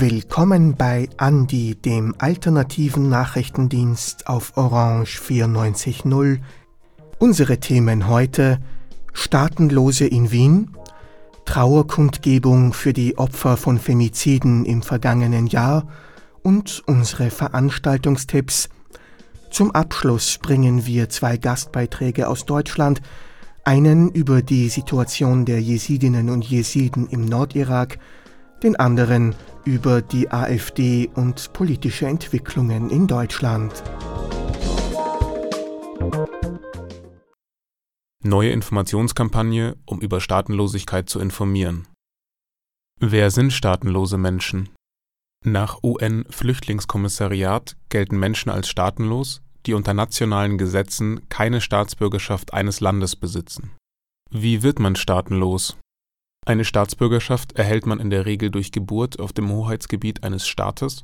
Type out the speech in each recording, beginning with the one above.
Willkommen bei Andi, dem alternativen Nachrichtendienst auf Orange 94.0. Unsere Themen heute Staatenlose in Wien, Trauerkundgebung für die Opfer von Femiziden im vergangenen Jahr und unsere Veranstaltungstipps. Zum Abschluss bringen wir zwei Gastbeiträge aus Deutschland, einen über die Situation der Jesidinnen und Jesiden im Nordirak, den anderen über die AfD und politische Entwicklungen in Deutschland. Neue Informationskampagne, um über Staatenlosigkeit zu informieren. Wer sind staatenlose Menschen? Nach UN-Flüchtlingskommissariat gelten Menschen als staatenlos, die unter nationalen Gesetzen keine Staatsbürgerschaft eines Landes besitzen. Wie wird man staatenlos? Eine Staatsbürgerschaft erhält man in der Regel durch Geburt auf dem Hoheitsgebiet eines Staates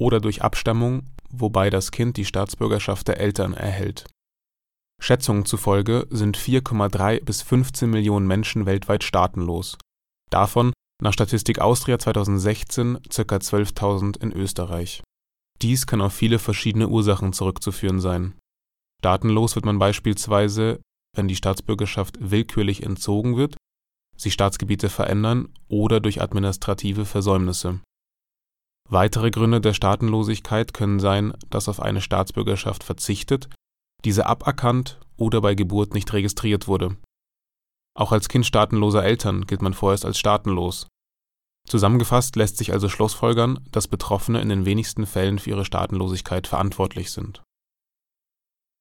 oder durch Abstammung, wobei das Kind die Staatsbürgerschaft der Eltern erhält. Schätzungen zufolge sind 4,3 bis 15 Millionen Menschen weltweit staatenlos, davon nach Statistik Austria 2016 ca. 12.000 in Österreich. Dies kann auf viele verschiedene Ursachen zurückzuführen sein. Staatenlos wird man beispielsweise, wenn die Staatsbürgerschaft willkürlich entzogen wird sich Staatsgebiete verändern oder durch administrative Versäumnisse. Weitere Gründe der Staatenlosigkeit können sein, dass auf eine Staatsbürgerschaft verzichtet, diese aberkannt oder bei Geburt nicht registriert wurde. Auch als Kind staatenloser Eltern gilt man vorerst als staatenlos. Zusammengefasst lässt sich also schlussfolgern, dass Betroffene in den wenigsten Fällen für ihre Staatenlosigkeit verantwortlich sind.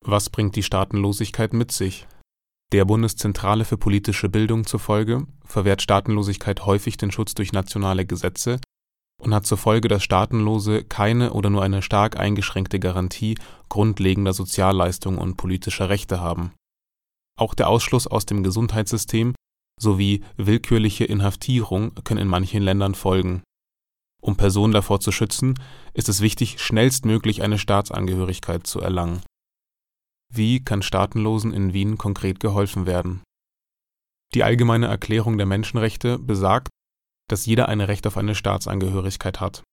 Was bringt die Staatenlosigkeit mit sich? Der Bundeszentrale für politische Bildung zufolge verwehrt Staatenlosigkeit häufig den Schutz durch nationale Gesetze und hat zur Folge, dass Staatenlose keine oder nur eine stark eingeschränkte Garantie grundlegender Sozialleistungen und politischer Rechte haben. Auch der Ausschluss aus dem Gesundheitssystem sowie willkürliche Inhaftierung können in manchen Ländern folgen. Um Personen davor zu schützen, ist es wichtig, schnellstmöglich eine Staatsangehörigkeit zu erlangen wie kann Staatenlosen in Wien konkret geholfen werden? Die Allgemeine Erklärung der Menschenrechte besagt, dass jeder ein Recht auf eine Staatsangehörigkeit hat.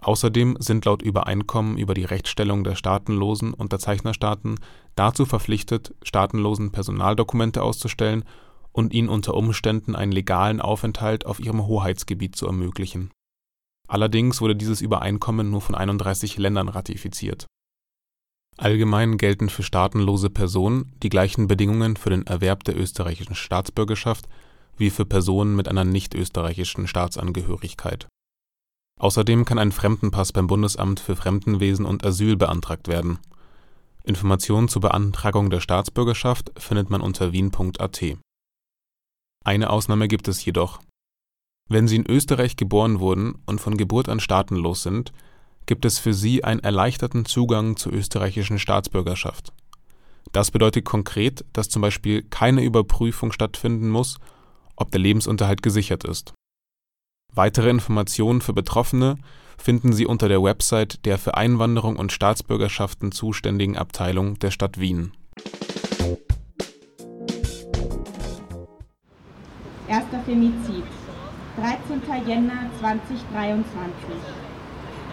Außerdem sind laut Übereinkommen über die Rechtsstellung der staatenlosen Unterzeichnerstaaten dazu verpflichtet, Staatenlosen Personaldokumente auszustellen und ihnen unter Umständen einen legalen Aufenthalt auf ihrem Hoheitsgebiet zu ermöglichen. Allerdings wurde dieses Übereinkommen nur von 31 Ländern ratifiziert Allgemein gelten für staatenlose Personen die gleichen Bedingungen für den Erwerb der österreichischen Staatsbürgerschaft wie für Personen mit einer nichtösterreichischen Staatsangehörigkeit. Außerdem kann ein Fremdenpass beim Bundesamt für Fremdenwesen und Asyl beantragt werden. Informationen zur Beantragung der Staatsbürgerschaft findet man unter wien.at. Eine Ausnahme gibt es jedoch. Wenn Sie in Österreich geboren wurden und von Geburt an staatenlos sind gibt es für sie einen erleichterten Zugang zur österreichischen Staatsbürgerschaft. Das bedeutet konkret, dass zum Beispiel keine Überprüfung stattfinden muss, ob der Lebensunterhalt gesichert ist. Weitere Informationen für Betroffene finden Sie unter der Website der für Einwanderung und Staatsbürgerschaften zuständigen Abteilung der Stadt Wien. Erster Femizid, 13. Jänner 2023.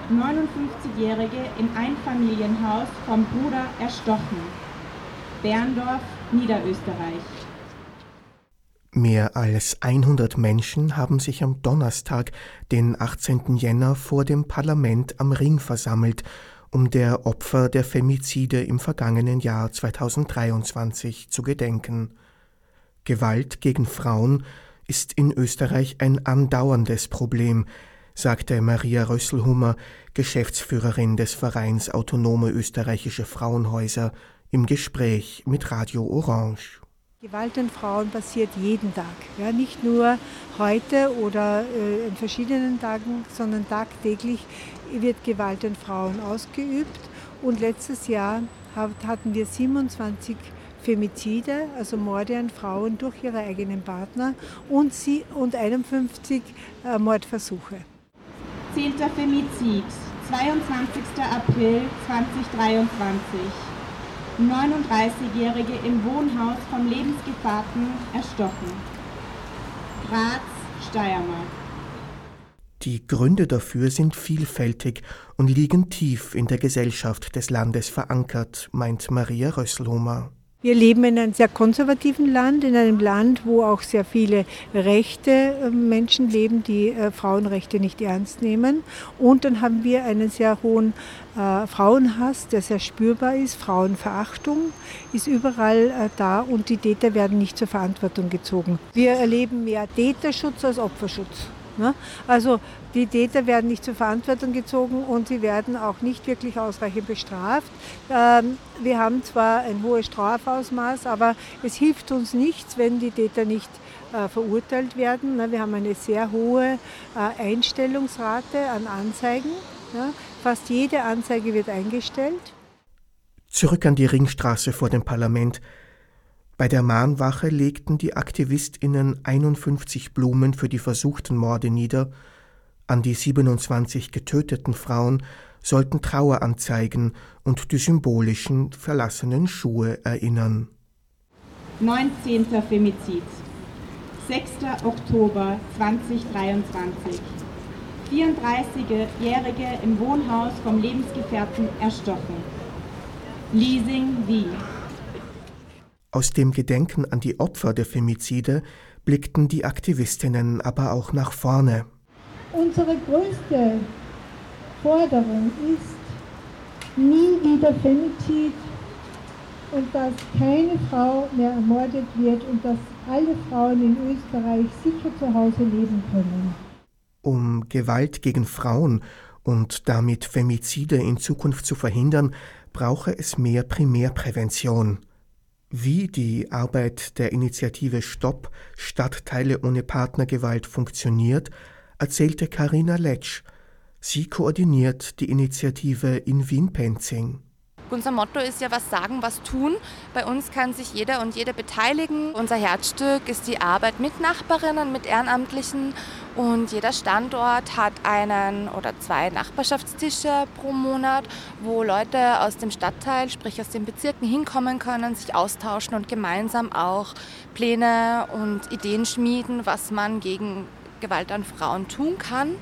59-Jährige im Einfamilienhaus vom Bruder erstochen. Berndorf, Niederösterreich. Mehr als 100 Menschen haben sich am Donnerstag, den 18. Jänner, vor dem Parlament am Ring versammelt, um der Opfer der Femizide im vergangenen Jahr 2023 zu gedenken. Gewalt gegen Frauen ist in Österreich ein andauerndes Problem, sagte Maria Rösselhummer, Geschäftsführerin des Vereins Autonome Österreichische Frauenhäuser, im Gespräch mit Radio Orange. Gewalt an Frauen passiert jeden Tag. Ja, nicht nur heute oder äh, in verschiedenen Tagen, sondern tagtäglich wird Gewalt an Frauen ausgeübt. Und letztes Jahr hatten wir 27 Femizide, also Morde an Frauen durch ihre eigenen Partner und, sie, und 51 äh, Mordversuche. 10. Femizid, 22. April 2023. 39-Jährige im Wohnhaus vom Lebensgefährten erstochen. Graz, Steiermark. Die Gründe dafür sind vielfältig und liegen tief in der Gesellschaft des Landes verankert, meint Maria Rösselhomer. Wir leben in einem sehr konservativen Land, in einem Land, wo auch sehr viele rechte äh, Menschen leben, die äh, Frauenrechte nicht ernst nehmen. Und dann haben wir einen sehr hohen äh, Frauenhass, der sehr spürbar ist. Frauenverachtung ist überall da und die Täter werden nicht zur Verantwortung gezogen. Wir erleben mehr Täterschutz als Opferschutz. Ne? Also die Täter werden nicht zur Verantwortung gezogen und sie werden auch nicht wirklich ausreichend bestraft. Ähm, wir haben zwar ein hohes Strafausmaß, aber es hilft uns nichts, wenn die Täter nicht äh, verurteilt werden. Ne? Wir haben eine sehr hohe äh, Einstellungsrate an Anzeigen. Fast jede Anzeige wird eingestellt. Zurück an die Ringstraße vor dem Parlament. Bei der Mahnwache legten die AktivistInnen 51 Blumen für die versuchten Morde nieder. An die 27 getöteten Frauen sollten Traueranzeigen und die symbolischen verlassenen Schuhe erinnern. 19. Femizid. 6. Oktober 2023. 34-Jährige im Wohnhaus vom Lebensgefährten erstochen. Leasing Wien. Aus dem Gedenken an die Opfer der Femizide blickten die Aktivistinnen aber auch nach vorne. Unsere größte Forderung ist nie wieder Femizid und dass keine Frau mehr ermordet wird und dass alle Frauen in Österreich sicher zu Hause leben können. Um Gewalt gegen Frauen und damit Femizide in Zukunft zu verhindern, brauche es mehr Primärprävention. Wie die Arbeit der Initiative Stopp Stadtteile ohne Partnergewalt funktioniert, erzählte Karina Letsch. Sie koordiniert die Initiative in Wien-Penzing. Unser Motto ist ja, was sagen, was tun. Bei uns kann sich jeder und jede beteiligen. Unser Herzstück ist die Arbeit mit Nachbarinnen, mit Ehrenamtlichen und jeder Standort hat einen oder zwei Nachbarschaftstische pro Monat, wo Leute aus dem Stadtteil, sprich aus den Bezirken hinkommen können, sich austauschen und gemeinsam auch Pläne und Ideen schmieden, was man gegen Gewalt an Frauen tun kann.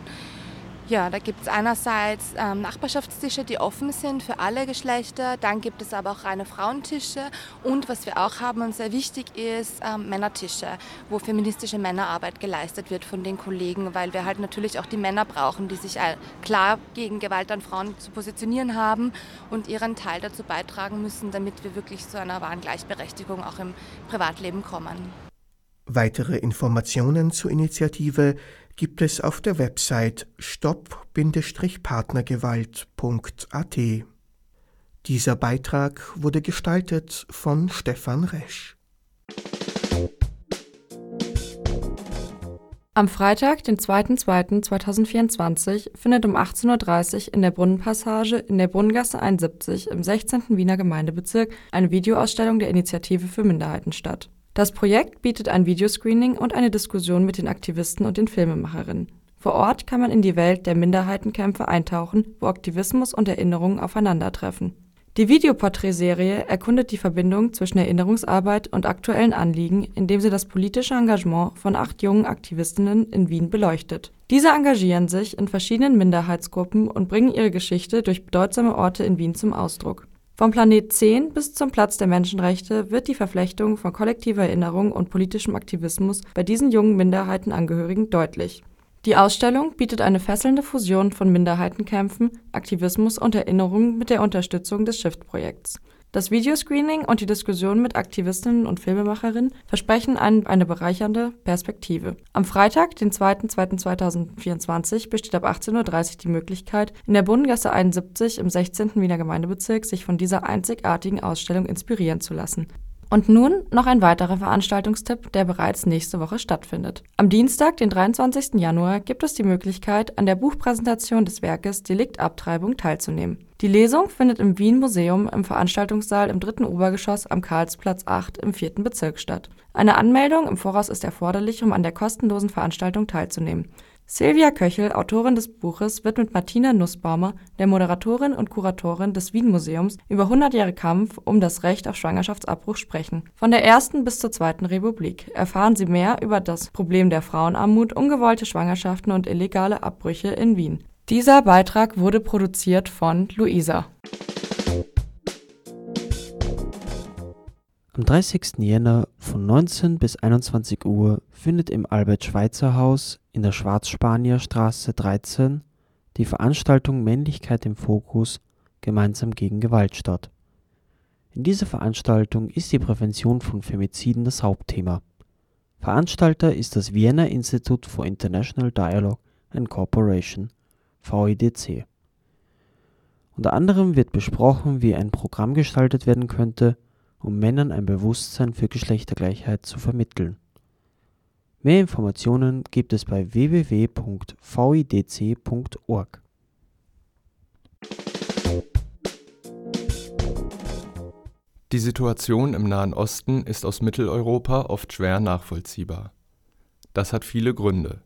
Ja, da gibt es einerseits ähm, Nachbarschaftstische, die offen sind für alle Geschlechter. Dann gibt es aber auch reine Frauentische. Und was wir auch haben und sehr wichtig ist, ähm, Männertische, wo feministische Männerarbeit geleistet wird von den Kollegen, weil wir halt natürlich auch die Männer brauchen, die sich äh, klar gegen Gewalt an Frauen zu positionieren haben und ihren Teil dazu beitragen müssen, damit wir wirklich zu einer wahren Gleichberechtigung auch im Privatleben kommen. Weitere Informationen zur Initiative gibt es auf der Website stopp-partnergewalt.at. Dieser Beitrag wurde gestaltet von Stefan Resch. Am Freitag, den 2.2.2024, findet um 18.30 Uhr in der Brunnenpassage in der Brunnengasse 71 im 16. Wiener Gemeindebezirk eine Videoausstellung der Initiative für Minderheiten statt. Das Projekt bietet ein Videoscreening und eine Diskussion mit den Aktivisten und den Filmemacherinnen. Vor Ort kann man in die Welt der Minderheitenkämpfe eintauchen, wo Aktivismus und Erinnerung aufeinandertreffen. Die Videoporträtserie erkundet die Verbindung zwischen Erinnerungsarbeit und aktuellen Anliegen, indem sie das politische Engagement von acht jungen Aktivistinnen in Wien beleuchtet. Diese engagieren sich in verschiedenen Minderheitsgruppen und bringen ihre Geschichte durch bedeutsame Orte in Wien zum Ausdruck. Vom Planet 10 bis zum Platz der Menschenrechte wird die Verflechtung von kollektiver Erinnerung und politischem Aktivismus bei diesen jungen Minderheitenangehörigen deutlich. Die Ausstellung bietet eine fesselnde Fusion von Minderheitenkämpfen, Aktivismus und Erinnerung mit der Unterstützung des Shift-Projekts. Das Videoscreening und die Diskussion mit Aktivistinnen und Filmemacherinnen versprechen einen, eine bereichernde Perspektive. Am Freitag, den 2.2.2024, besteht ab 18.30 Uhr die Möglichkeit, in der Bundengasse 71 im 16. Wiener Gemeindebezirk sich von dieser einzigartigen Ausstellung inspirieren zu lassen. Und nun noch ein weiterer Veranstaltungstipp, der bereits nächste Woche stattfindet. Am Dienstag, den 23. Januar, gibt es die Möglichkeit, an der Buchpräsentation des Werkes Deliktabtreibung teilzunehmen. Die Lesung findet im Wien Museum im Veranstaltungssaal im dritten Obergeschoss am Karlsplatz 8 im vierten Bezirk statt. Eine Anmeldung im Voraus ist erforderlich, um an der kostenlosen Veranstaltung teilzunehmen. Silvia Köchel, Autorin des Buches, wird mit Martina Nussbaumer, der Moderatorin und Kuratorin des Wien-Museums, über 100 Jahre Kampf um das Recht auf Schwangerschaftsabbruch sprechen. Von der ersten bis zur Zweiten Republik erfahren Sie mehr über das Problem der Frauenarmut, ungewollte Schwangerschaften und illegale Abbrüche in Wien. Dieser Beitrag wurde produziert von Luisa. Am 30. Jänner von 19 bis 21 Uhr findet im Albert-Schweitzer-Haus in der Schwarzspanierstraße 13 die Veranstaltung Männlichkeit im Fokus – Gemeinsam gegen Gewalt statt. In dieser Veranstaltung ist die Prävention von Femiziden das Hauptthema. Veranstalter ist das Vienna Institute for International Dialogue and Cooperation (VIDC). Unter anderem wird besprochen, wie ein Programm gestaltet werden könnte um Männern ein Bewusstsein für Geschlechtergleichheit zu vermitteln. Mehr Informationen gibt es bei www.vidc.org. Die Situation im Nahen Osten ist aus Mitteleuropa oft schwer nachvollziehbar. Das hat viele Gründe.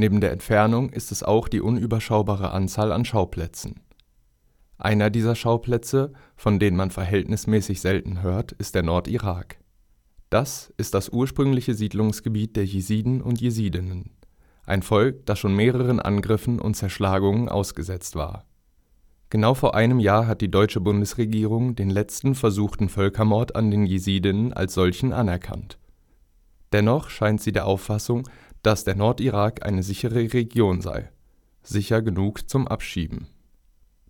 Neben der Entfernung ist es auch die unüberschaubare Anzahl an Schauplätzen einer dieser Schauplätze, von denen man verhältnismäßig selten hört, ist der Nordirak. Das ist das ursprüngliche Siedlungsgebiet der Jesiden und Jesidinnen, ein Volk, das schon mehreren Angriffen und Zerschlagungen ausgesetzt war. Genau vor einem Jahr hat die deutsche Bundesregierung den letzten versuchten Völkermord an den Jesidinnen als solchen anerkannt. Dennoch scheint sie der Auffassung, dass der Nordirak eine sichere Region sei, sicher genug zum Abschieben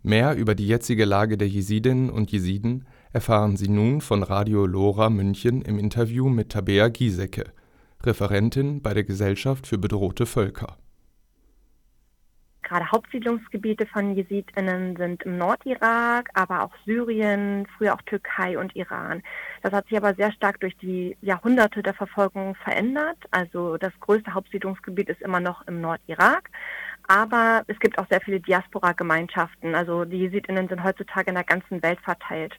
Mehr über die jetzige Lage der Jesidinnen und Jesiden erfahren Sie nun von Radio Lora München im Interview mit Tabea Giesecke, Referentin bei der Gesellschaft für bedrohte Völker. Gerade Hauptsiedlungsgebiete von JesidInnen sind im Nordirak, aber auch Syrien, früher auch Türkei und Iran. Das hat sich aber sehr stark durch die Jahrhunderte der Verfolgung verändert. Also das größte Hauptsiedlungsgebiet ist immer noch im Nordirak. Aber es gibt auch sehr viele Diaspora-Gemeinschaften. Also die Jesidinnen sind heutzutage in der ganzen Welt verteilt.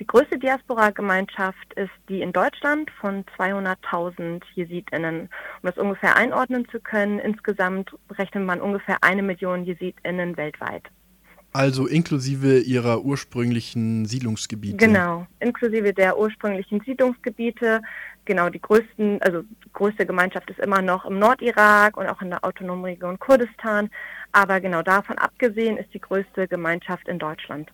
Die größte Diaspora-Gemeinschaft ist die in Deutschland von 200.000 Jesidinnen. Um das ungefähr einordnen zu können, insgesamt rechnet man ungefähr eine Million Jesidinnen weltweit. Also inklusive ihrer ursprünglichen Siedlungsgebiete. Genau, inklusive der ursprünglichen Siedlungsgebiete. Genau, die größten, also die größte Gemeinschaft ist immer noch im Nordirak und auch in der autonomen Region Kurdistan. Aber genau davon abgesehen ist die größte Gemeinschaft in Deutschland.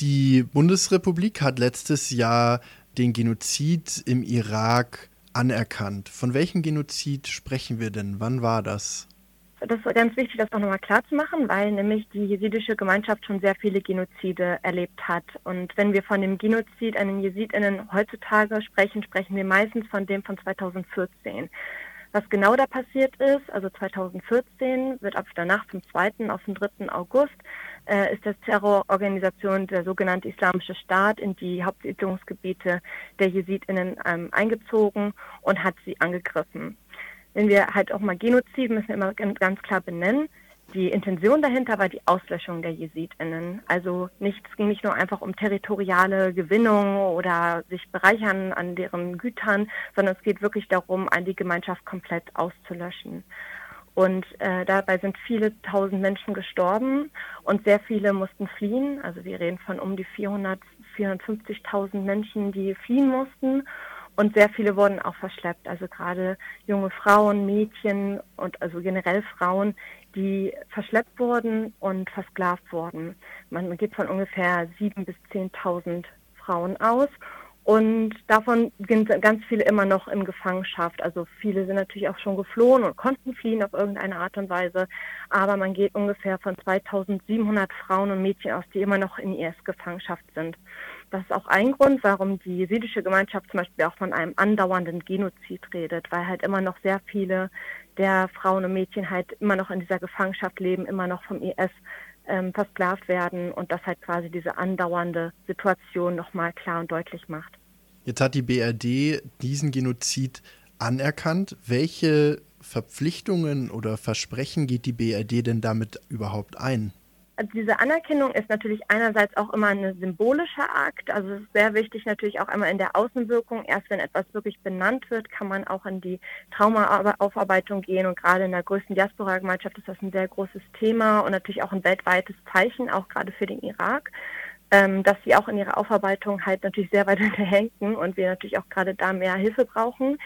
Die Bundesrepublik hat letztes Jahr den Genozid im Irak anerkannt. Von welchem Genozid sprechen wir denn? Wann war das? Das ist ganz wichtig, das auch nochmal klar zu machen, weil nämlich die jesidische Gemeinschaft schon sehr viele Genozide erlebt hat. Und wenn wir von dem Genozid an den Jesidinnen heutzutage sprechen, sprechen wir meistens von dem von 2014. Was genau da passiert ist, also 2014 wird ab der Nacht vom 2. auf den 3. August, äh, ist das Terrororganisation der sogenannte Islamische Staat in die Hauptsiedlungsgebiete der Jesidinnen ähm, eingezogen und hat sie angegriffen wenn wir halt auch mal Genozid müssen wir immer ganz klar benennen. Die Intention dahinter war die Auslöschung der JesidInnen. Also nicht, es ging nicht nur einfach um territoriale Gewinnung oder sich bereichern an deren Gütern, sondern es geht wirklich darum, die Gemeinschaft komplett auszulöschen. Und äh, dabei sind viele tausend Menschen gestorben und sehr viele mussten fliehen. Also wir reden von um die 400, 450.000 Menschen, die fliehen mussten. Und sehr viele wurden auch verschleppt, also gerade junge Frauen, Mädchen und also generell Frauen, die verschleppt wurden und versklavt wurden. Man geht von ungefähr sieben bis zehntausend Frauen aus. Und davon sind ganz viele immer noch in Gefangenschaft. Also viele sind natürlich auch schon geflohen und konnten fliehen auf irgendeine Art und Weise. Aber man geht ungefähr von 2700 Frauen und Mädchen aus, die immer noch in IS-Gefangenschaft sind. Das ist auch ein Grund, warum die jesidische Gemeinschaft zum Beispiel auch von einem andauernden Genozid redet, weil halt immer noch sehr viele der Frauen und Mädchen halt immer noch in dieser Gefangenschaft leben, immer noch vom IS ähm, versklavt werden und das halt quasi diese andauernde Situation nochmal klar und deutlich macht. Jetzt hat die BRD diesen Genozid anerkannt. Welche Verpflichtungen oder Versprechen geht die BRD denn damit überhaupt ein? Also diese Anerkennung ist natürlich einerseits auch immer ein symbolischer Akt. Also es ist sehr wichtig natürlich auch einmal in der Außenwirkung. Erst wenn etwas wirklich benannt wird, kann man auch in die Traumaaufarbeitung gehen. Und gerade in der größten Diaspora-Gemeinschaft ist das ein sehr großes Thema und natürlich auch ein weltweites Zeichen, auch gerade für den Irak ähm, dass sie auch in ihrer Aufarbeitung halt natürlich sehr weit hinterhängen und wir natürlich auch gerade da mehr Hilfe brauchen.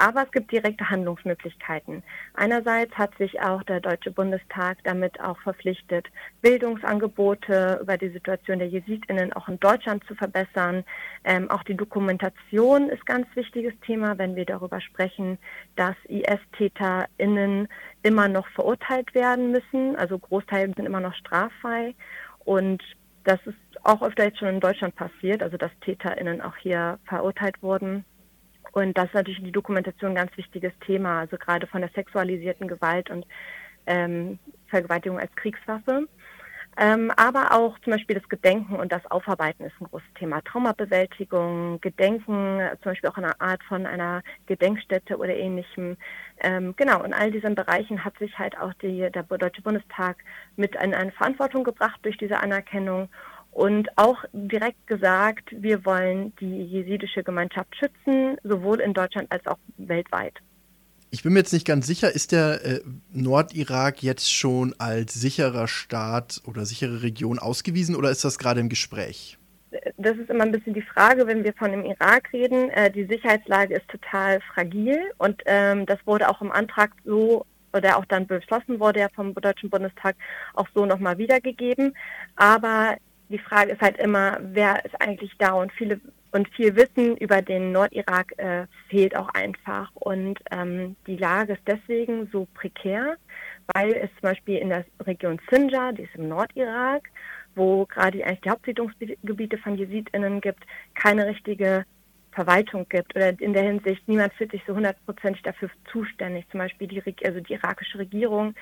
Aber es gibt direkte Handlungsmöglichkeiten. Einerseits hat sich auch der Deutsche Bundestag damit auch verpflichtet, Bildungsangebote über die Situation der JesidInnen auch in Deutschland zu verbessern. Ähm, auch die Dokumentation ist ganz wichtiges Thema, wenn wir darüber sprechen, dass IS-TäterInnen immer noch verurteilt werden müssen. Also Großteile sind immer noch straffrei. Und das ist auch öfter jetzt schon in Deutschland passiert, also dass TäterInnen auch hier verurteilt wurden. Und das ist natürlich die Dokumentation ein ganz wichtiges Thema, also gerade von der sexualisierten Gewalt und ähm, Vergewaltigung als Kriegswaffe. Ähm, aber auch zum Beispiel das Gedenken und das Aufarbeiten ist ein großes Thema. Traumabewältigung, Gedenken, zum Beispiel auch eine Art von einer Gedenkstätte oder ähnlichem. Ähm, genau, in all diesen Bereichen hat sich halt auch die, der Deutsche Bundestag mit in eine Verantwortung gebracht durch diese Anerkennung und auch direkt gesagt, wir wollen die jesidische Gemeinschaft schützen, sowohl in Deutschland als auch weltweit. Ich bin mir jetzt nicht ganz sicher, ist der äh, Nordirak jetzt schon als sicherer Staat oder sichere Region ausgewiesen oder ist das gerade im Gespräch? Das ist immer ein bisschen die Frage, wenn wir von dem Irak reden. Äh, die Sicherheitslage ist total fragil und ähm, das wurde auch im Antrag so oder auch dann beschlossen wurde ja vom Deutschen Bundestag auch so nochmal wiedergegeben. Aber die Frage ist halt immer, wer ist eigentlich da und viele und viel Wissen über den Nordirak äh, fehlt auch einfach. Und ähm, die Lage ist deswegen so prekär, weil es zum Beispiel in der Region Sinjar, die ist im Nordirak, wo gerade eigentlich die Hauptsiedlungsgebiete von JesidInnen gibt, keine richtige Verwaltung gibt oder in der Hinsicht, niemand fühlt sich so hundertprozentig dafür zuständig. Zum Beispiel die, also die irakische Regierung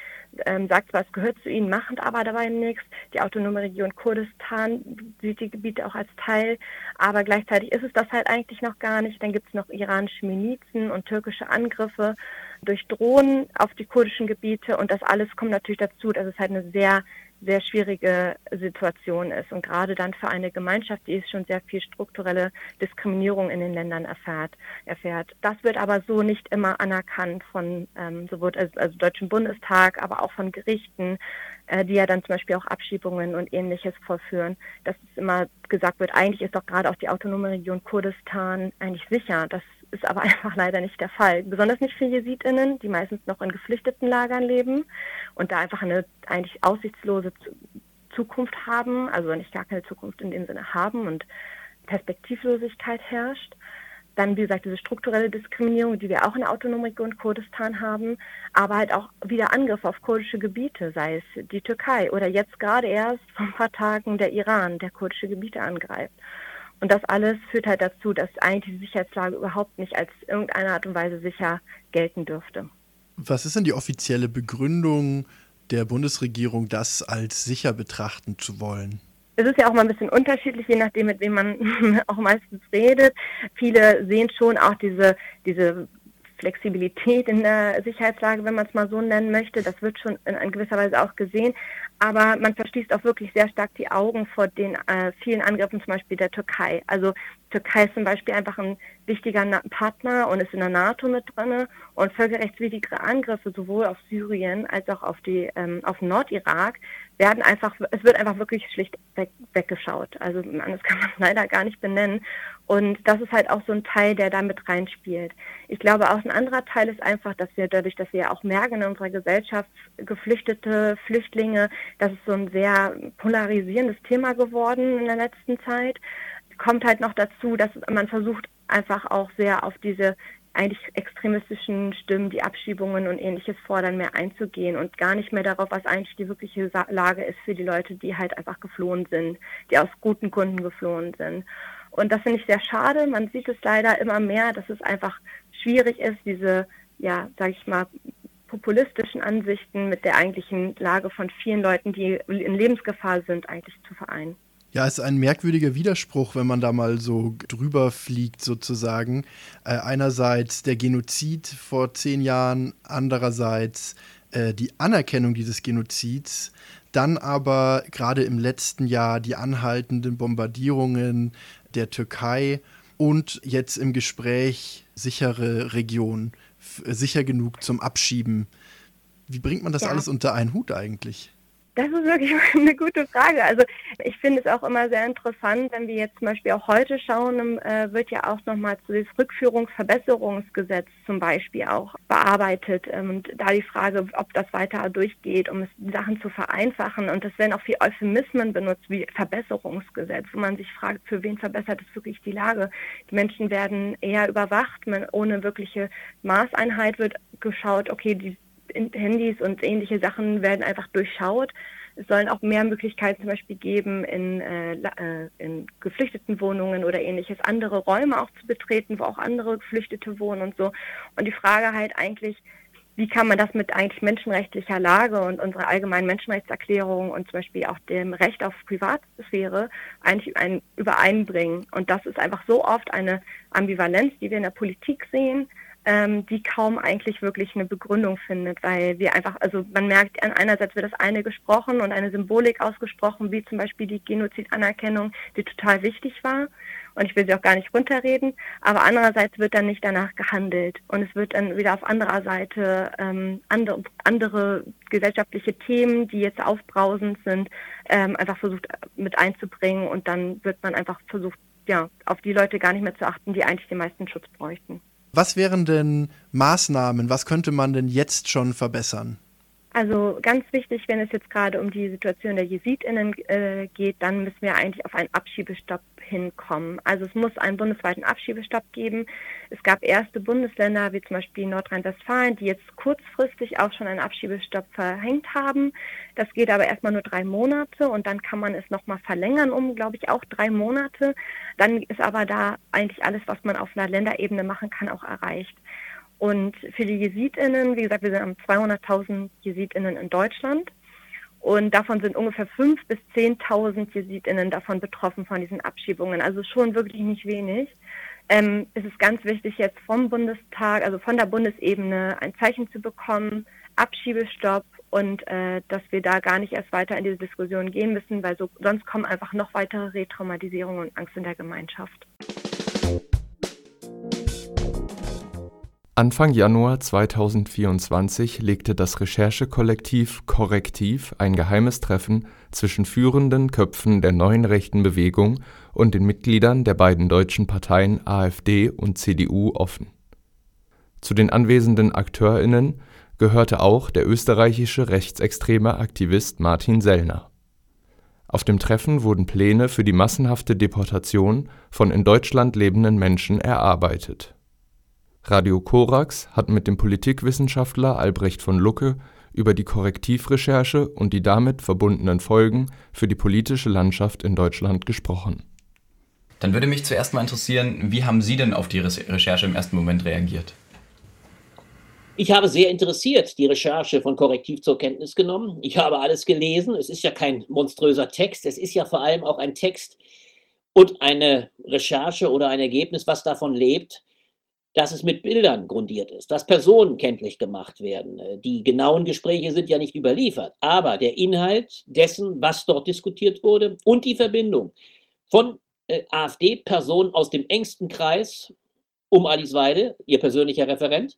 ähm, sagt zwar, es gehört zu ihnen, macht aber dabei nichts. Die autonome Region Kurdistan sieht die Gebiete auch als Teil, aber gleichzeitig ist es das halt eigentlich noch gar nicht. Dann gibt es noch iranische Milizen und türkische Angriffe durch Drohnen auf die kurdischen Gebiete und das alles kommt natürlich dazu, dass es halt eine sehr sehr schwierige Situation ist. Und gerade dann für eine Gemeinschaft, die schon sehr viel strukturelle Diskriminierung in den Ländern erfährt. erfährt. Das wird aber so nicht immer anerkannt von ähm, sowohl also, Deutschen Bundestag, aber auch von Gerichten, äh, die ja dann zum Beispiel auch Abschiebungen und ähnliches vollführen, dass es immer gesagt wird, eigentlich ist doch gerade auch die autonome Region Kurdistan eigentlich sicher. Das ist aber einfach leider nicht der Fall. Besonders nicht für JesidInnen, die meistens noch in geflüchteten Lagern leben und da einfach eine eigentlich aussichtslose Zukunft haben, also nicht gar keine Zukunft in dem Sinne haben und Perspektivlosigkeit herrscht. Dann, wie gesagt, diese strukturelle Diskriminierung, die wir auch in der autonomen Region Kurdistan haben, aber halt auch wieder Angriffe auf kurdische Gebiete, sei es die Türkei oder jetzt gerade erst vor ein paar Tagen der Iran, der kurdische Gebiete angreift. Und das alles führt halt dazu, dass eigentlich die Sicherheitslage überhaupt nicht als irgendeine Art und Weise sicher gelten dürfte. Was ist denn die offizielle Begründung der Bundesregierung, das als sicher betrachten zu wollen? Es ist ja auch mal ein bisschen unterschiedlich, je nachdem, mit wem man auch meistens redet. Viele sehen schon auch diese, diese Flexibilität in der Sicherheitslage, wenn man es mal so nennen möchte. Das wird schon in gewisser Weise auch gesehen. Aber man verschließt auch wirklich sehr stark die Augen vor den äh, vielen Angriffen zum Beispiel der Türkei. Also Türkei ist zum Beispiel einfach ein wichtiger Partner und ist in der NATO mit drin und völkerrechtswidrige Angriffe sowohl auf Syrien als auch auf die ähm, auf Nordirak werden einfach es wird einfach wirklich schlicht weg, weggeschaut. Also anders kann man es leider gar nicht benennen und das ist halt auch so ein Teil, der da mit reinspielt. Ich glaube auch ein anderer Teil ist einfach, dass wir dadurch, dass wir ja auch merken in unserer Gesellschaft Geflüchtete, Flüchtlinge, das ist so ein sehr polarisierendes Thema geworden in der letzten Zeit kommt halt noch dazu, dass man versucht einfach auch sehr auf diese eigentlich extremistischen Stimmen, die Abschiebungen und ähnliches fordern, mehr einzugehen und gar nicht mehr darauf, was eigentlich die wirkliche Lage ist für die Leute, die halt einfach geflohen sind, die aus guten Gründen geflohen sind. Und das finde ich sehr schade. Man sieht es leider immer mehr, dass es einfach schwierig ist, diese, ja, sage ich mal, populistischen Ansichten mit der eigentlichen Lage von vielen Leuten, die in Lebensgefahr sind, eigentlich zu vereinen. Ja, es ist ein merkwürdiger Widerspruch, wenn man da mal so drüber fliegt, sozusagen. Äh, einerseits der Genozid vor zehn Jahren, andererseits äh, die Anerkennung dieses Genozids. Dann aber gerade im letzten Jahr die anhaltenden Bombardierungen der Türkei und jetzt im Gespräch sichere Region, sicher genug zum Abschieben. Wie bringt man das ja. alles unter einen Hut eigentlich? Das ist wirklich eine gute Frage. Also ich finde es auch immer sehr interessant, wenn wir jetzt zum Beispiel auch heute schauen, äh, wird ja auch nochmal zu das Rückführungsverbesserungsgesetz zum Beispiel auch bearbeitet. Ähm, und da die Frage, ob das weiter durchgeht, um Sachen zu vereinfachen. Und es werden auch viel Euphemismen benutzt wie Verbesserungsgesetz, wo man sich fragt, für wen verbessert es wirklich die Lage. Die Menschen werden eher überwacht, man, ohne wirkliche Maßeinheit wird geschaut, okay, die Handys und ähnliche Sachen werden einfach durchschaut. Es sollen auch mehr Möglichkeiten zum Beispiel geben, in, äh, äh, in geflüchteten Wohnungen oder ähnliches andere Räume auch zu betreten, wo auch andere Geflüchtete wohnen und so. Und die Frage halt eigentlich, wie kann man das mit eigentlich menschenrechtlicher Lage und unserer allgemeinen Menschenrechtserklärung und zum Beispiel auch dem Recht auf Privatsphäre eigentlich ein, übereinbringen? Und das ist einfach so oft eine Ambivalenz, die wir in der Politik sehen, ähm, die kaum eigentlich wirklich eine Begründung findet, weil wir einfach, also man merkt, einerseits wird das eine gesprochen und eine Symbolik ausgesprochen, wie zum Beispiel die Genozidanerkennung, die total wichtig war. Und ich will sie auch gar nicht runterreden, aber andererseits wird dann nicht danach gehandelt. Und es wird dann wieder auf anderer Seite ähm, andere, andere gesellschaftliche Themen, die jetzt aufbrausend sind, ähm, einfach versucht mit einzubringen und dann wird man einfach versucht, ja, auf die Leute gar nicht mehr zu achten, die eigentlich den meisten Schutz bräuchten. Was wären denn Maßnahmen? Was könnte man denn jetzt schon verbessern? Also ganz wichtig, wenn es jetzt gerade um die Situation der JesidInnen äh, geht, dann müssen wir eigentlich auf einen Abschiebestopp hinkommen. Also es muss einen bundesweiten Abschiebestopp geben. Es gab erste Bundesländer, wie zum Beispiel Nordrhein-Westfalen, die jetzt kurzfristig auch schon einen Abschiebestopp verhängt haben. Das geht aber erstmal nur drei Monate und dann kann man es nochmal verlängern um, glaube ich, auch drei Monate. Dann ist aber da eigentlich alles, was man auf einer Länderebene machen kann, auch erreicht. Und für die JesidInnen, wie gesagt, wir sind 200.000 JesidInnen in Deutschland. Und davon sind ungefähr 5.000 bis 10.000 JesidInnen davon betroffen von diesen Abschiebungen. Also schon wirklich nicht wenig. Ähm, es ist ganz wichtig, jetzt vom Bundestag, also von der Bundesebene, ein Zeichen zu bekommen, Abschiebestopp und äh, dass wir da gar nicht erst weiter in diese Diskussion gehen müssen, weil so, sonst kommen einfach noch weitere Retraumatisierungen und Angst in der Gemeinschaft. Anfang Januar 2024 legte das Recherchekollektiv Korrektiv ein geheimes Treffen zwischen führenden Köpfen der neuen rechten Bewegung und den Mitgliedern der beiden deutschen Parteien AfD und CDU offen. Zu den anwesenden AkteurInnen gehörte auch der österreichische rechtsextreme Aktivist Martin Sellner. Auf dem Treffen wurden Pläne für die massenhafte Deportation von in Deutschland lebenden Menschen erarbeitet Radio Korax hat mit dem Politikwissenschaftler Albrecht von Lucke über die Korrektivrecherche und die damit verbundenen Folgen für die politische Landschaft in Deutschland gesprochen. Dann würde mich zuerst mal interessieren, wie haben Sie denn auf die Recherche im ersten Moment reagiert? Ich habe sehr interessiert die Recherche von Korrektiv zur Kenntnis genommen. Ich habe alles gelesen. Es ist ja kein monströser Text. Es ist ja vor allem auch ein Text und eine Recherche oder ein Ergebnis, was davon lebt, dass es mit Bildern grundiert ist, dass Personen kenntlich gemacht werden. Äh, die genauen Gespräche sind ja nicht überliefert, aber der Inhalt dessen, was dort diskutiert wurde und die Verbindung von äh, AfD-Personen aus dem engsten Kreis um Alice Weide, ihr persönlicher Referent,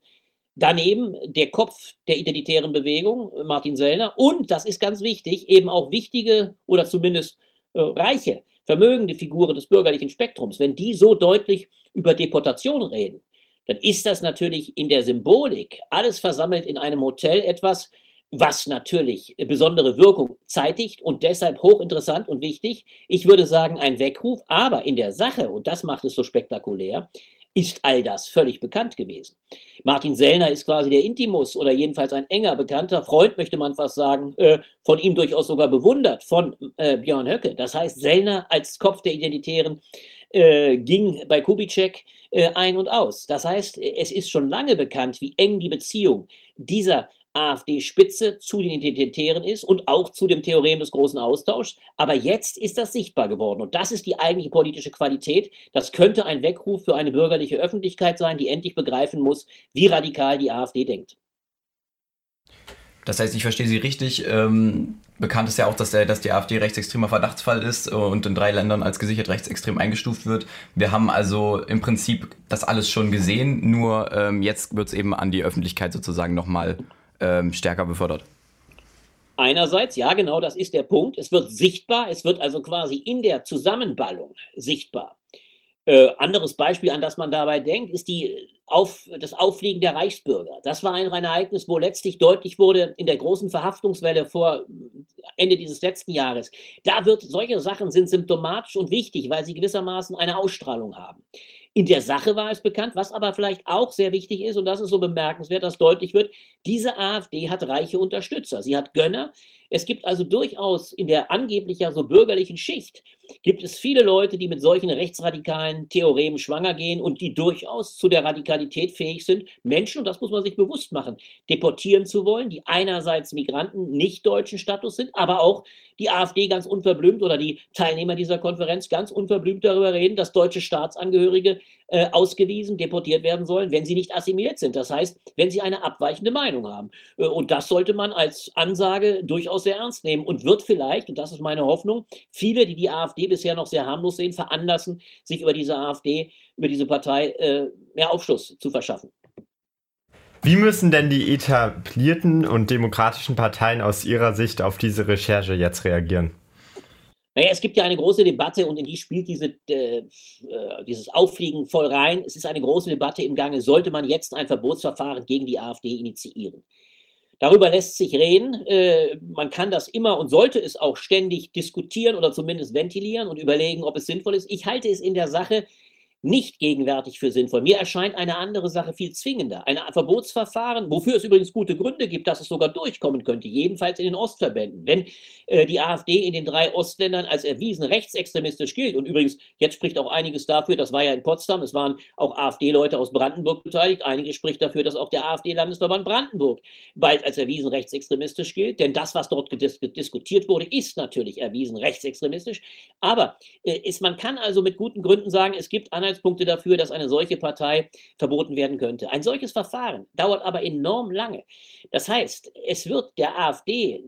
daneben der Kopf der identitären Bewegung, Martin Sellner, und, das ist ganz wichtig, eben auch wichtige oder zumindest äh, reiche, vermögende Figuren des bürgerlichen Spektrums, wenn die so deutlich über Deportation reden, dann ist das natürlich in der Symbolik alles versammelt in einem Hotel etwas, was natürlich besondere Wirkung zeitigt und deshalb hochinteressant und wichtig. Ich würde sagen, ein Weckruf, aber in der Sache, und das macht es so spektakulär, ist all das völlig bekannt gewesen. Martin Sellner ist quasi der Intimus oder jedenfalls ein enger bekannter Freund, möchte man fast sagen, äh, von ihm durchaus sogar bewundert, von äh, Björn Höcke. Das heißt, Sellner als Kopf der Identitären äh, ging bei Kubitschek ein und aus. Das heißt, es ist schon lange bekannt, wie eng die Beziehung dieser AfD-Spitze zu den Identitären ist und auch zu dem Theorem des großen Austauschs. Aber jetzt ist das sichtbar geworden. Und das ist die eigentliche politische Qualität. Das könnte ein Weckruf für eine bürgerliche Öffentlichkeit sein, die endlich begreifen muss, wie radikal die AfD denkt. Das heißt, ich verstehe Sie richtig. Ähm, bekannt ist ja auch, dass, der, dass die AfD rechtsextremer Verdachtsfall ist und in drei Ländern als gesichert rechtsextrem eingestuft wird. Wir haben also im Prinzip das alles schon gesehen, nur ähm, jetzt wird es eben an die Öffentlichkeit sozusagen nochmal ähm, stärker befördert. Einerseits, ja, genau, das ist der Punkt. Es wird sichtbar, es wird also quasi in der Zusammenballung sichtbar. Äh, anderes Beispiel, an das man dabei denkt, ist die auf, das Auffliegen der Reichsbürger. Das war ein Ereignis, wo letztlich deutlich wurde in der großen Verhaftungswelle vor Ende dieses letzten Jahres. Da wird, solche Sachen sind symptomatisch und wichtig, weil sie gewissermaßen eine Ausstrahlung haben. In der Sache war es bekannt, was aber vielleicht auch sehr wichtig ist, und das ist so bemerkenswert, dass deutlich wird, diese AfD hat reiche Unterstützer. Sie hat Gönner, es gibt also durchaus in der angeblich ja so bürgerlichen Schicht, gibt es viele Leute, die mit solchen rechtsradikalen Theoremen schwanger gehen und die durchaus zu der Radikalität fähig sind, Menschen, und das muss man sich bewusst machen, deportieren zu wollen, die einerseits Migranten nicht deutschen Status sind, aber auch die AfD ganz unverblümt oder die Teilnehmer dieser Konferenz ganz unverblümt darüber reden, dass deutsche Staatsangehörige äh, ausgewiesen, deportiert werden sollen, wenn sie nicht assimiliert sind. Das heißt, wenn sie eine abweichende Meinung haben. Äh, und das sollte man als Ansage durchaus sehr ernst nehmen und wird vielleicht, und das ist meine Hoffnung, viele, die die AfD bisher noch sehr harmlos sehen, veranlassen, sich über diese AfD, über diese Partei äh, mehr Aufschluss zu verschaffen. Wie müssen denn die etablierten und demokratischen Parteien aus Ihrer Sicht auf diese Recherche jetzt reagieren? Naja, es gibt ja eine große Debatte und in die spielt diese, äh, äh, dieses Auffliegen voll rein. Es ist eine große Debatte im Gange. Sollte man jetzt ein Verbotsverfahren gegen die AfD initiieren? Darüber lässt sich reden. Äh, man kann das immer und sollte es auch ständig diskutieren oder zumindest ventilieren und überlegen, ob es sinnvoll ist. Ich halte es in der Sache nicht gegenwärtig für sinnvoll. Mir erscheint eine andere Sache viel zwingender. Ein Verbotsverfahren, wofür es übrigens gute Gründe gibt, dass es sogar durchkommen könnte, jedenfalls in den Ostverbänden. Wenn äh, die AfD in den drei Ostländern als erwiesen rechtsextremistisch gilt, und übrigens, jetzt spricht auch einiges dafür, das war ja in Potsdam, es waren auch AfD-Leute aus Brandenburg beteiligt, einiges spricht dafür, dass auch der AfD-Landesverband Brandenburg bald als erwiesen rechtsextremistisch gilt, denn das, was dort dis diskutiert wurde, ist natürlich erwiesen rechtsextremistisch. Aber äh, ist, man kann also mit guten Gründen sagen, es gibt eine Anhaltspunkte dafür, dass eine solche Partei verboten werden könnte. Ein solches Verfahren dauert aber enorm lange. Das heißt, es wird der AfD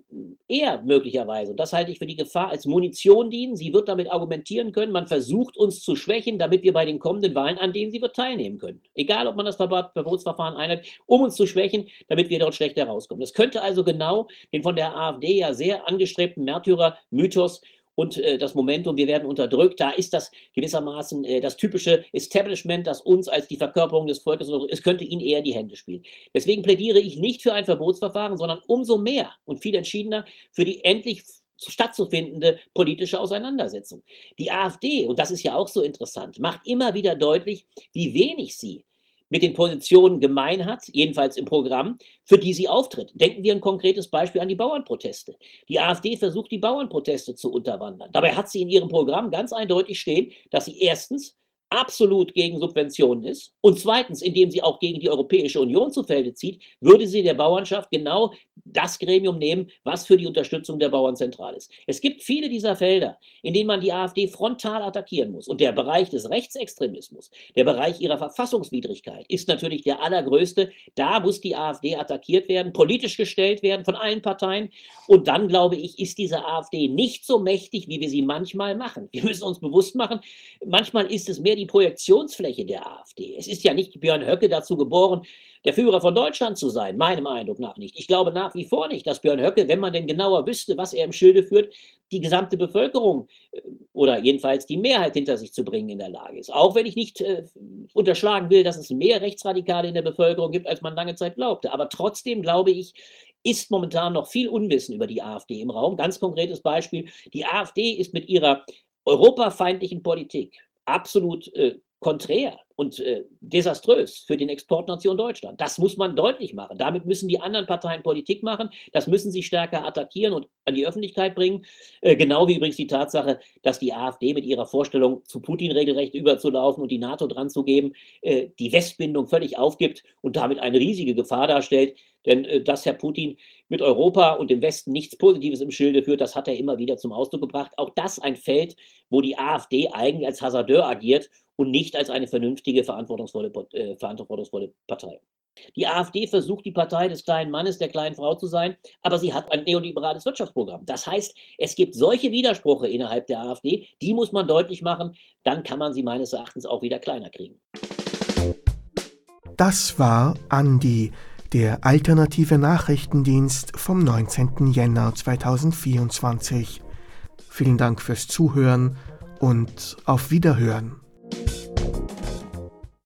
eher möglicherweise, und das halte ich für die Gefahr, als Munition dienen. Sie wird damit argumentieren können, man versucht uns zu schwächen, damit wir bei den kommenden Wahlen, an denen sie wird teilnehmen können. Egal, ob man das Verbotsverfahren einhält, um uns zu schwächen, damit wir dort schlechter rauskommen. Das könnte also genau den von der AfD ja sehr angestrebten Märtyrer-Mythos und äh, das Momentum, wir werden unterdrückt. Da ist das gewissermaßen äh, das typische Establishment, das uns als die Verkörperung des Volkes, es könnte ihnen eher die Hände spielen. Deswegen plädiere ich nicht für ein Verbotsverfahren, sondern umso mehr und viel entschiedener für die endlich stattzufindende politische Auseinandersetzung. Die AfD, und das ist ja auch so interessant, macht immer wieder deutlich, wie wenig sie mit den Positionen gemein hat, jedenfalls im Programm, für die sie auftritt. Denken wir ein konkretes Beispiel an die Bauernproteste. Die AfD versucht, die Bauernproteste zu unterwandern. Dabei hat sie in ihrem Programm ganz eindeutig stehen, dass sie erstens absolut gegen Subventionen ist und zweitens, indem sie auch gegen die Europäische Union zu Felde zieht, würde sie der Bauernschaft genau das Gremium nehmen, was für die Unterstützung der Bauern zentral ist. Es gibt viele dieser Felder, in denen man die AfD frontal attackieren muss. Und der Bereich des Rechtsextremismus, der Bereich ihrer Verfassungswidrigkeit ist natürlich der allergrößte. Da muss die AfD attackiert werden, politisch gestellt werden von allen Parteien. Und dann, glaube ich, ist diese AfD nicht so mächtig, wie wir sie manchmal machen. Wir müssen uns bewusst machen, manchmal ist es mehr die Projektionsfläche der AfD. Es ist ja nicht Björn Höcke dazu geboren, der Führer von Deutschland zu sein, meinem Eindruck nach nicht. Ich glaube nach wie vor nicht, dass Björn Höcke, wenn man denn genauer wüsste, was er im Schilde führt, die gesamte Bevölkerung äh, oder jedenfalls die Mehrheit hinter sich zu bringen in der Lage ist. Auch wenn ich nicht äh, unterschlagen will, dass es mehr Rechtsradikale in der Bevölkerung gibt, als man lange Zeit glaubte. Aber trotzdem glaube ich, ist momentan noch viel Unwissen über die AfD im Raum. Ganz konkretes Beispiel, die AfD ist mit ihrer europafeindlichen Politik absolut äh, konträr und äh, desaströs für den Exportnation Deutschland. Das muss man deutlich machen. Damit müssen die anderen Parteien Politik machen. Das müssen sie stärker attackieren und an die Öffentlichkeit bringen. Äh, genau wie übrigens die Tatsache, dass die AfD mit ihrer Vorstellung, zu Putin regelrecht überzulaufen und die NATO dran zu geben, äh, die Westbindung völlig aufgibt und damit eine riesige Gefahr darstellt. Denn äh, dass Herr Putin mit Europa und dem Westen nichts Positives im Schilde führt, das hat er immer wieder zum Ausdruck gebracht. Auch das ein Feld, wo die AfD eigentlich als Hasardeur agiert und nicht als eine vernünftige, verantwortungsvolle, äh, verantwortungsvolle Partei. Die AfD versucht, die Partei des kleinen Mannes, der kleinen Frau zu sein, aber sie hat ein neoliberales Wirtschaftsprogramm. Das heißt, es gibt solche Widersprüche innerhalb der AfD, die muss man deutlich machen, dann kann man sie meines Erachtens auch wieder kleiner kriegen. Das war Andi, der alternative Nachrichtendienst vom 19. Jänner 2024. Vielen Dank fürs Zuhören und auf Wiederhören.